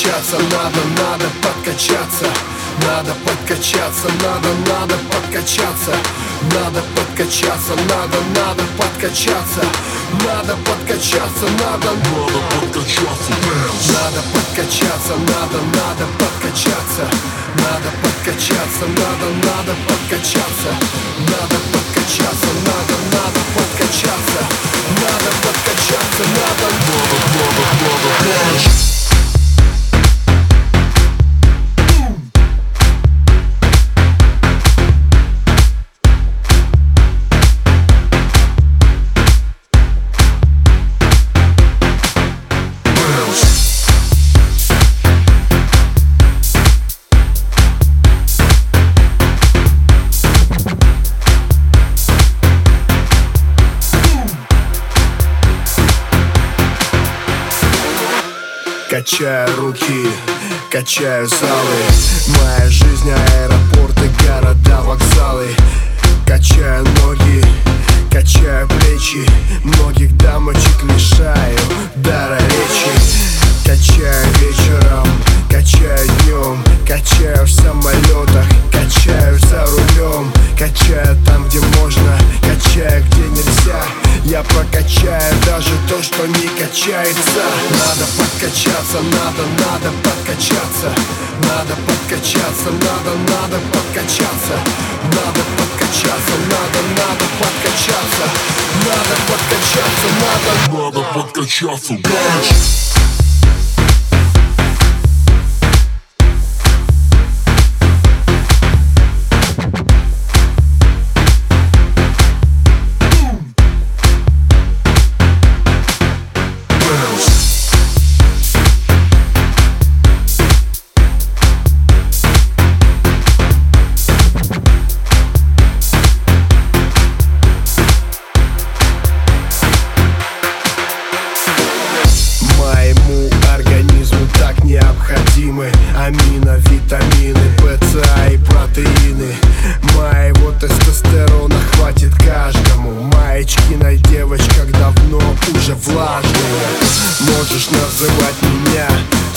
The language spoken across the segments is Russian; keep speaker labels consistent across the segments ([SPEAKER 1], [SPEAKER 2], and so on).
[SPEAKER 1] подкачаться, надо, надо подкачаться. Надо подкачаться, надо, надо подкачаться. Надо подкачаться, надо, надо подкачаться. Надо подкачаться, надо, надо подкачаться. Надо подкачаться, надо, надо подкачаться. Надо подкачаться, надо, надо подкачаться. Надо подкачаться, надо, надо подкачаться. Надо подкачаться, надо, надо, надо, надо, надо Качаю руки, качаю залы. Моя жизнь аэропорты, города, вокзалы. Качаю ноги, качаю плечи. Многих дамочек лишаю дара речи. Качаю вечером, качаю днем Качаю в самолетах, качаю за рулем. Качаю там, где можно, качаю, где нельзя. Я прокачаю даже то, что не качается подкачаться, надо, надо подкачаться. Надо подкачаться, надо, надо подкачаться. Надо подкачаться, надо, надо подкачаться. Надо подкачаться, надо, надо подкачаться, надо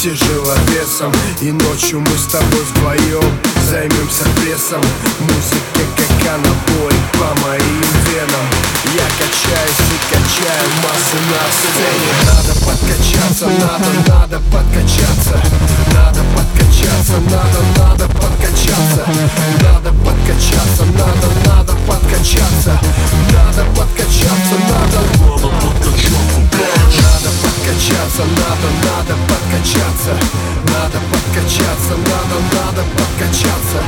[SPEAKER 1] тяжеловесом И ночью мы с тобой вдвоем займемся прессом. Музыка как анабой по моим венам. Я качаюсь и качаю массы на сцене. Надо подкачаться, надо, надо подкачаться. Надо подкачаться, надо, Надо подкачаться, надо, подкачаться,